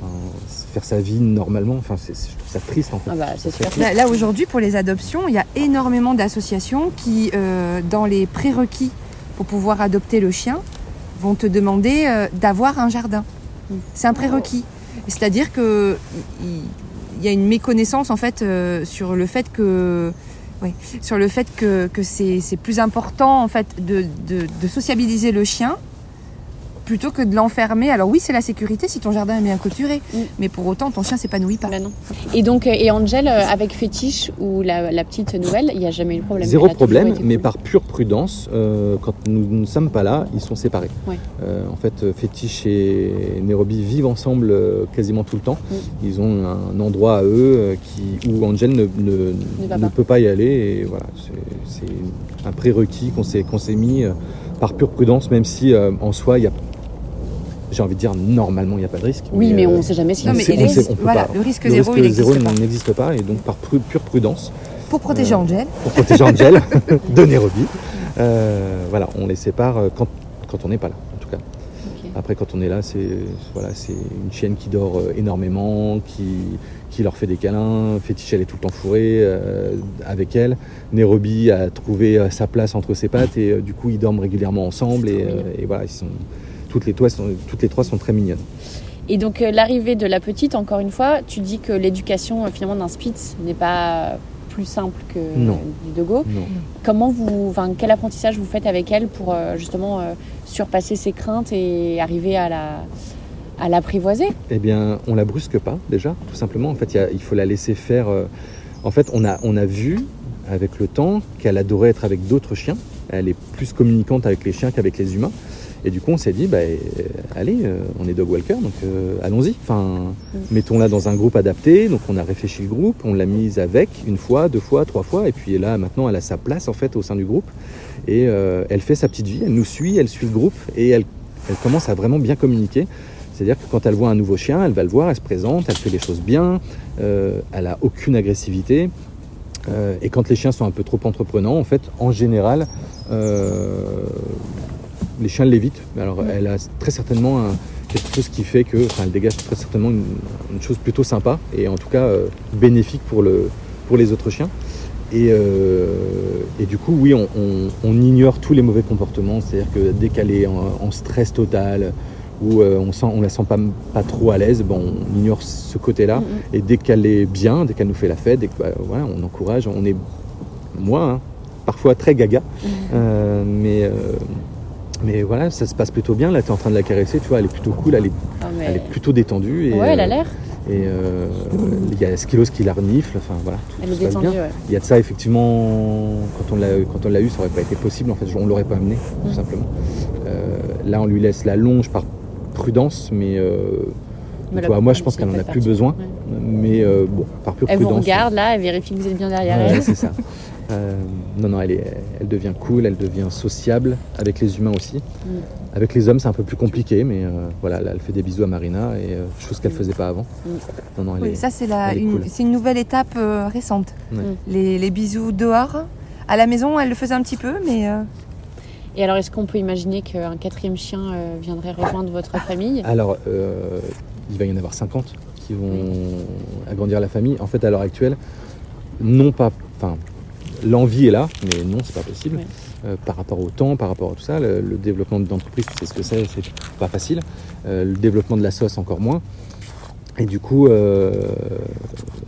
faire sa vie normalement, enfin, je trouve ça triste en fait. Ah bah, c'est sûr. Là, là, aujourd'hui, pour les adoptions, il y a énormément d'associations qui, euh, dans les prérequis pour pouvoir adopter le chien, vont te demander euh, d'avoir un jardin. Mm. C'est un prérequis. C'est-à-dire que y a une méconnaissance en fait euh, sur le fait que sur le fait que, c'est plus important en fait de sociabiliser le chien plutôt que de l'enfermer. Alors oui, c'est la sécurité si ton jardin est bien clôturé, Mm. mais pour autant ton chien s'épanouit pas. Bah non. Et donc, euh, et Angel, euh, avec Fétiche ou la, la petite nouvelle, il n'y a jamais eu de problème. Zéro problème, mais cool. par pure prudence, euh, quand nous ne sommes pas là, ils sont séparés. Ouais. Euh, en fait, Fétiche et Nairobi vivent ensemble quasiment tout le temps. Mm. Ils ont un endroit à eux qui, où Angel ne, ne- va ne pas. peut pas y aller. Et voilà, c'est c'est un prérequis qu'on s'est qu'on s'est mis euh, par pure prudence, même si euh, en soi, il y a, j'ai envie de dire, normalement, il n'y a pas de risque. Oui, mais euh, on ne sait jamais si Non, on mais sait- est- sait- voilà, pas. le risque le zéro, risque il zéro n'existe pas. n'existe pas. Et donc, par pure prudence, Pour protéger Euh, Angel, pour protéger Angel de Nairobi. Euh, voilà, on les sépare euh, quand, quand on n'est pas là, en tout cas. Ok. Après, quand on est là, c'est voilà, c'est une chienne qui dort euh, énormément, qui, qui leur fait des câlins. Fétiche, elle est tout le temps fourrée euh, avec elle. Nairobi a trouvé euh, sa place entre ses pattes et euh, du coup, ils dorment régulièrement ensemble. Et, voilà, ils sont, toutes, les trois sont, toutes les trois sont très mignonnes. Et donc, l'arrivée de la petite, encore une fois, tu dis que l'éducation finalement d'un Spitz n'est pas plus simple que Non. du Dogo. Non. Comment vous, enfin, quel apprentissage vous faites avec elle pour euh, justement euh, surpasser ses craintes et arriver à la à l'apprivoiser? Eh bien, on la brusque pas déjà, tout simplement. En fait, il y a- il faut la laisser faire. euh, En fait, on a, on a vu avec le temps qu'elle adorait être avec d'autres chiens. Elle est plus communicante avec les chiens qu'avec les humains. Et du coup, on s'est dit, bah, euh, allez, euh, on est dog walker, donc euh, allons-y. Enfin, mettons-la dans un groupe adapté. Donc, on a réfléchi le groupe, on l'a mise avec une fois, deux fois, trois fois, et puis là, maintenant, elle a sa place en fait au sein du groupe. Et euh, elle fait sa petite vie, elle nous suit, elle suit le groupe, et elle, elle commence à vraiment bien communiquer. C'est-à-dire que quand elle voit un nouveau chien, elle va le voir, elle se présente, elle fait les choses bien, elle a aucune agressivité. Et quand les chiens sont un peu trop entreprenants, en fait, en général, les chiens l'évitent. Alors, elle a très certainement un- quelque chose qui fait que, enfin, elle dégage très certainement une, une chose plutôt sympa et en tout cas euh, bénéfique pour, le, pour les autres chiens. Et, euh, et du coup, oui, on, on- on ignore tous les mauvais comportements. C'est-à-dire que dès qu'elle est en, en stress total ou euh, on sent, on la sent pas, pas trop à l'aise, bon, on ignore ce côté-là. Mhm. Et dès qu'elle est bien, dès qu'elle nous fait la fête, dès que, bah, voilà, on encourage. On est, moi, hein, parfois très gaga, Euh, mais, mais voilà, ça se passe plutôt bien. Là, tu es en train de la caresser, tu vois, elle est plutôt cool, elle est, Ah, mais- elle est plutôt détendue. Et, Ouais, elle a euh, l'air. Et euh, il y a Skilos qui la renifle, enfin voilà, tout, Elle tout est détendue, ouais. Il y a de ça, effectivement, quand on l'a quand on l'a eu, ça aurait pas été possible, en fait, on l'aurait pas amené, tout Mm. simplement. Euh, là, on lui laisse la longe par prudence, mais, euh, Mais moi, je pense qu'elle en a plus besoin, Ouais. mais euh, bon, par pure Elle vous prudence. regarde là, elle vérifie que vous êtes bien derrière Ouais, elle. c'est ça. Euh, non, non, elle, est, elle devient cool, elle devient sociable avec les humains aussi. Mm. Avec les hommes, c'est un peu plus compliqué, mais euh, voilà, là, elle fait des bisous à Marina, et euh, chose qu'elle Mm. faisait pas avant. Mm. Non, non, elle Oui, est- ça c'est une, cool. c'est une nouvelle étape euh, récente. Ouais. Les, les bisous dehors. À la maison, elle le faisait un petit peu, mais euh, Et alors, est-ce qu'on peut imaginer qu'un quatrième chien euh, viendrait rejoindre votre famille? Alors, euh, il va y en avoir 50 qui vont agrandir la famille. En fait, à l'heure actuelle, non pas. Enfin, l'envie est là, mais non, c'est pas possible. Ouais. Euh, par rapport au temps, par rapport à tout ça, le, le développement d'entreprise, sais ce que c'est, c'est pas facile. Euh, le développement de la sauce, encore moins. Et du coup, euh,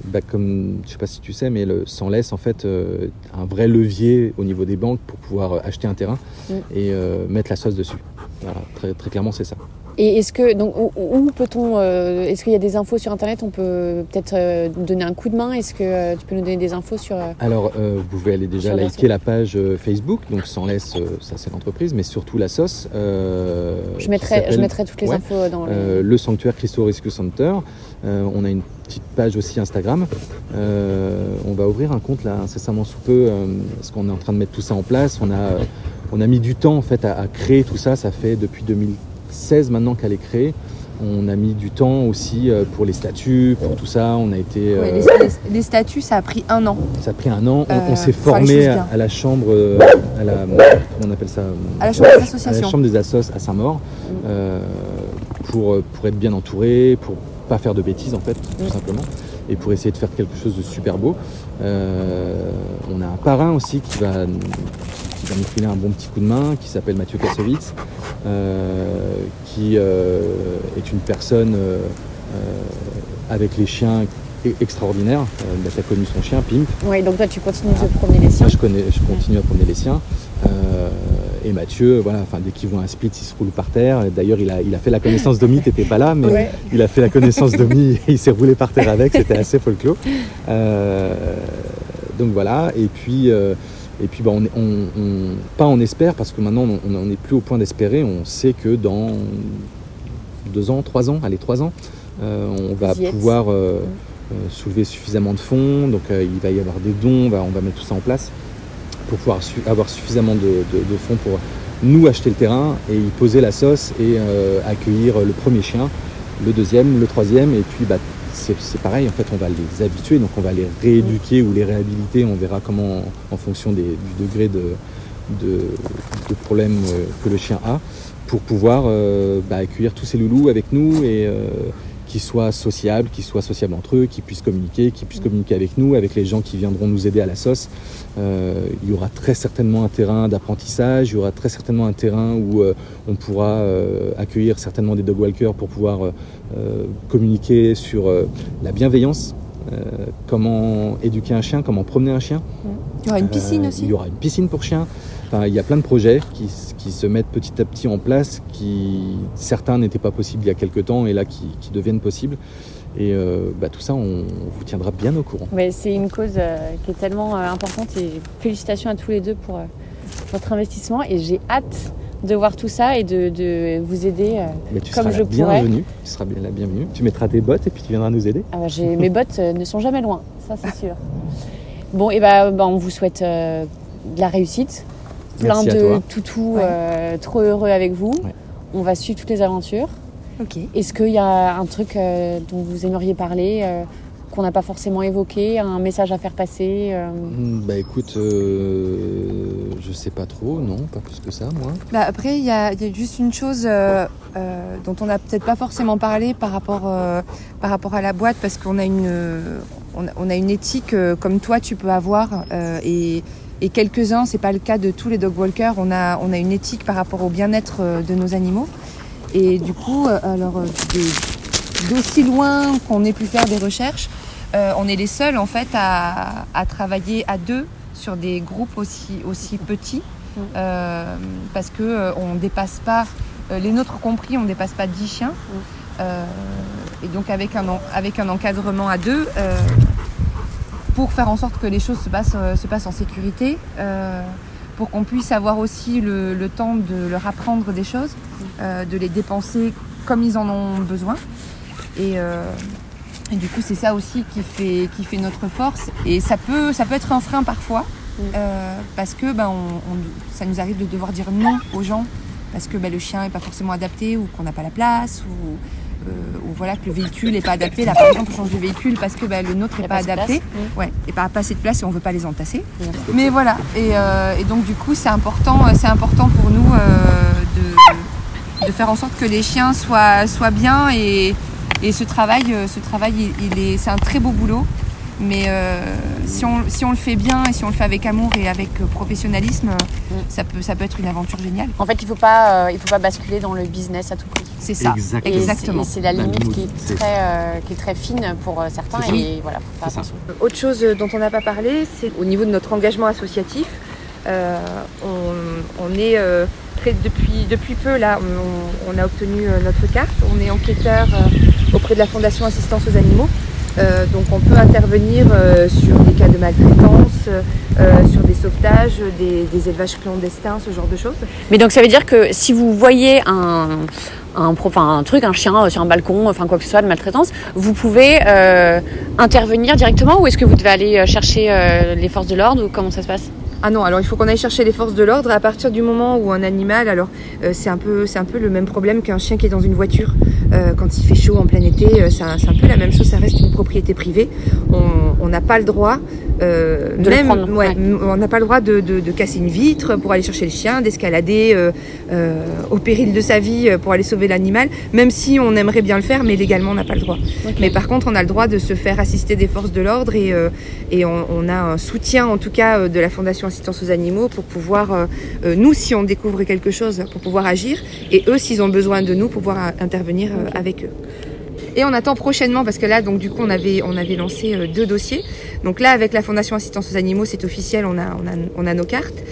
bah, comme je sais pas si tu sais, mais le sans laisse en fait un vrai levier au niveau des banques pour pouvoir acheter un terrain Mm. et mettre la sauce dessus. Voilà, très, très clairement, c'est ça. Et est-ce que donc où, où peut-on euh, Est-ce qu'il y a des infos sur internet? On peut peut-être euh, donner un coup de main. Est-ce que euh, tu peux nous donner des infos sur euh, Alors, euh, vous pouvez aller déjà liker la page euh, Facebook, donc sans laisse, euh, ça c'est l'entreprise, mais surtout la sauce. euh, Je mettrai, je mettrai toutes les Ouais. infos dans le. euh, le sanctuaire Christo Rescue Center. Euh, on a une petite page aussi Instagram. Euh, on va ouvrir un compte là incessamment sous peu, euh, parce qu'on est en train de mettre tout ça en place. On a, euh, on a mis du temps en fait à, à créer tout ça. Ça fait depuis 2016 maintenant qu'elle est créée. On a mis du temps aussi euh, pour les statuts, pour tout ça. On a été. ouais, euh, les, les- les statuts, ça a pris un an. ça a pris un an. On, Euh, on s'est formé à, la chambre, à la, comment on appelle ça À la chambre des à la associations. chambre des assos à Saint-Maur euh, pour, pour être bien entouré, pour pas faire de bêtises en fait, tout Mm. simplement, et pour essayer de faire quelque chose de super beau. Euh, on a un parrain aussi qui va, qui va nous filer un bon petit coup de main, qui s'appelle Mathieu Kassovitz, euh, qui euh, est une personne euh, euh, avec les chiens e- extraordinaire. Euh, tu as connu son chien, Pimp. Ouais, donc toi tu continues de promener les siens. Moi, je, connais, je continue à promener les siens. Euh, et Mathieu, voilà, enfin, dès qu'il voit un split, il se roule par terre. D'ailleurs, il a, il a fait la connaissance d'Omi, t'étais pas là, mais Ouais. il a fait la connaissance d'Omi et il s'est roulé par terre avec, c'était assez folklore. Euh, donc voilà, et puis, euh, et puis bah, on, est- on- on- pas on espère, parce que maintenant on n'en est plus au point d'espérer, on sait que dans deux ans, trois ans, allez, trois ans, euh, on va pouvoir euh, euh, soulever suffisamment de fonds, donc il va y avoir des dons, on va, on va mettre tout ça en place pour pouvoir su- avoir suffisamment de, de- de fonds pour nous acheter le terrain et y poser la sauce et accueillir le premier chien, le deuxième, le troisième, et puis bah, c'est pareil, en fait on va les habituer, donc on va les rééduquer ou les réhabiliter, on verra comment en fonction du degré de, de, problème euh, que le chien a, pour pouvoir euh, bah, accueillir tous ces loulous avec nous et qu'ils soient sociables, qu'ils soient sociables entre eux, qu'ils puissent communiquer, qu'ils puissent communiquer avec nous, avec les gens qui viendront nous aider à la sauce. Euh, il y aura très certainement un terrain d'apprentissage, il y aura très certainement un terrain où euh, on pourra euh, accueillir certainement des dog walkers pour pouvoir communiquer sur la bienveillance, comment éduquer un chien, comment promener un chien. Il y aura une piscine aussi. Il y aura une piscine pour chiens. Enfin, il y a plein de projets qui, se mettent petit à petit en place, qui certains n'étaient pas possibles il y a quelques temps et là qui, qui deviennent possibles. Et euh, bah, tout ça, on, on vous tiendra bien au courant. Mais c'est une cause euh, qui est tellement euh, importante et félicitations à tous les deux pour votre investissement et j'ai hâte de voir tout ça et de, de vous aider. Mais tu Comme seras je la pourrais. bienvenue. Tu seras bien la bienvenue. Tu mettras tes bottes et puis tu viendras nous aider. Ah bah, mes bottes ne sont jamais loin, ça c'est sûr. Bon, et bah, bah, on vous souhaite de la réussite, plein Merci de toutous Ouais. euh, trop heureux avec vous. Ouais. On va suivre toutes les aventures. Est-ce qu'il y a un truc euh, dont vous aimeriez parler, euh, qu'on n'a pas forcément évoqué, un message à faire passer euh, Hmm, Bah écoute, euh, je sais pas trop, non, pas plus que ça, moi. Bah, après, il y a, il y a juste une chose euh, euh, dont on n'a peut-être pas forcément parlé par rapport, euh, par rapport à la boîte, parce qu'on a une, euh, on a, on a une éthique euh, comme toi tu peux avoir, euh, et, et quelques-uns, c'est pas le cas de tous les dog walkers, on a, on a une éthique par rapport au bien-être euh, de nos animaux. Et du coup, euh, alors, euh, d'aussi loin qu'on ait pu faire des recherches, euh, on est les seuls en fait à, à travailler à deux sur des groupes aussi, aussi petits. Euh, parce que euh, on dépasse pas, les nôtres compris, on dépasse pas 10 chiens. Euh, et donc avec un, avec un encadrement à deux, pour faire en sorte que les choses se passent, euh, se passent en sécurité, euh, pour qu'on puisse avoir aussi le, le temps de leur apprendre des choses, euh, de les dépenser comme ils en ont besoin. Et, euh, et du coup, c'est ça aussi qui fait, qui fait notre force. Et ça peut, ça peut être un frein parfois, euh, parce que ben, on- on- ça nous arrive de devoir dire non aux gens, parce que ben, le chien n'est pas forcément adapté, ou qu'on n'a pas la place, ou, euh, ou voilà, que le véhicule n'est pas adapté. Là, par exemple, on change de véhicule parce que ben, le nôtre n'est pas adapté. place Ouais, et pas, pas assez de place et on veut pas les entasser. Mais voilà, et, euh, et donc du coup c'est important, c'est important pour nous euh, de, de faire en sorte que les chiens soient, soient bien et, et ce travail, ce travail il, il est, c'est un très beau boulot. Mais euh, si, on, si on le fait bien et si on le fait avec amour et avec euh, professionnalisme, euh, ça, peut, ça peut être une aventure géniale. En fait, il faut pas, euh, il faut pas basculer dans le business à tout prix. C'est ça. Exactement. c'est la limite qui est, très, euh, qui est très fine pour certains et voilà, faut faire ça. attention. Autre chose dont on n'a pas parlé, c'est au niveau de notre engagement associatif. Euh, on, on est euh, très- depuis, depuis peu là, on, on a obtenu notre carte. On est enquêteur euh, auprès de la Fondation Assistance aux animaux. Euh, donc on peut intervenir euh, sur des cas de maltraitance, euh, sur des sauvetages, des, des élevages clandestins, ce genre de choses. Mais donc ça veut dire que si vous voyez un, truc, un chien sur un balcon, enfin quoi que ce soit de maltraitance, vous pouvez intervenir directement ou est-ce que vous devez aller chercher les forces de l'ordre ou comment ça se passe? Ah non, alors il faut qu'on aille chercher les forces de l'ordre à partir du moment où un animal, alors euh, c'est un peu un peu le même problème qu'un chien qui est dans une voiture quand il fait chaud en plein été, euh, c'est un, peu la même chose, ça reste une propriété privée. On n'a pas le droit euh, De même prendre, ouais, ouais. m- on n'a pas le droit de, de, de casser une vitre pour aller chercher le chien, d'escalader euh, euh, au péril de sa vie pour aller sauver l'animal, même si on aimerait bien le faire, mais légalement on n'a pas le droit. Mais par contre, on a le droit de se faire assister des forces de l'ordre et, euh, et on, on a un soutien, en tout cas, de la Fondation Assistance aux animaux pour pouvoir, nous, si on découvre quelque chose, pour pouvoir agir, et eux, s'ils ont besoin de nous, pouvoir intervenir avec eux. Et on attend prochainement, parce que là, donc du coup, on avait, on avait lancé euh, deux dossiers. Donc là, avec la Fondation Assistance aux animaux, c'est officiel, on a, on a, on a nos cartes.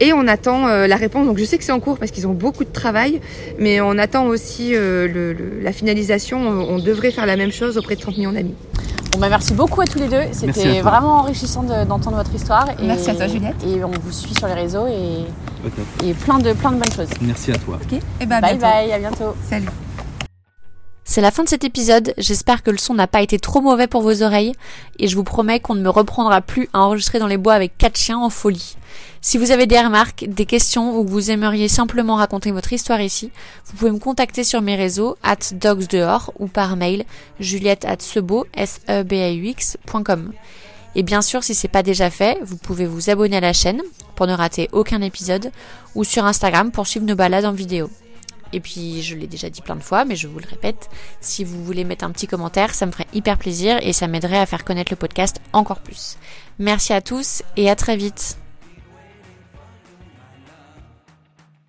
Et on attend la réponse. Donc je sais que c'est en cours parce qu'ils ont beaucoup de travail, mais on attend aussi la finalisation. On, devrait faire la même chose auprès de 30 millions d'amis. Bon bah merci beaucoup à tous les deux. C'était vraiment enrichissant d'entendre votre histoire. Et, merci à toi Juliette. Et on vous suit sur les réseaux et, et plein, de, plein de bonnes choses. Merci à toi. Ok. Et bah, bye bye, à bientôt. Salut. C'est la fin de cet épisode, j'espère que le son n'a pas été trop mauvais pour vos oreilles, et je vous promets qu'on ne me reprendra plus à enregistrer dans les bois avec quatre chiens en folie. Si vous avez des remarques, des questions ou que vous aimeriez simplement raconter votre histoire ici, vous pouvez me contacter sur mes réseaux at dogsdehors ou par mail juliette at sebo, s e b a u Et bien sûr, si c'est pas déjà fait, vous pouvez vous abonner à la chaîne pour ne rater aucun épisode ou sur Instagram pour suivre nos balades en vidéo. Et puis, je l'ai déjà dit plein de fois, mais je vous le répète, si vous voulez mettre un petit commentaire, ça me ferait hyper plaisir et ça m'aiderait à faire connaître le podcast encore plus. Merci à tous et à très vite.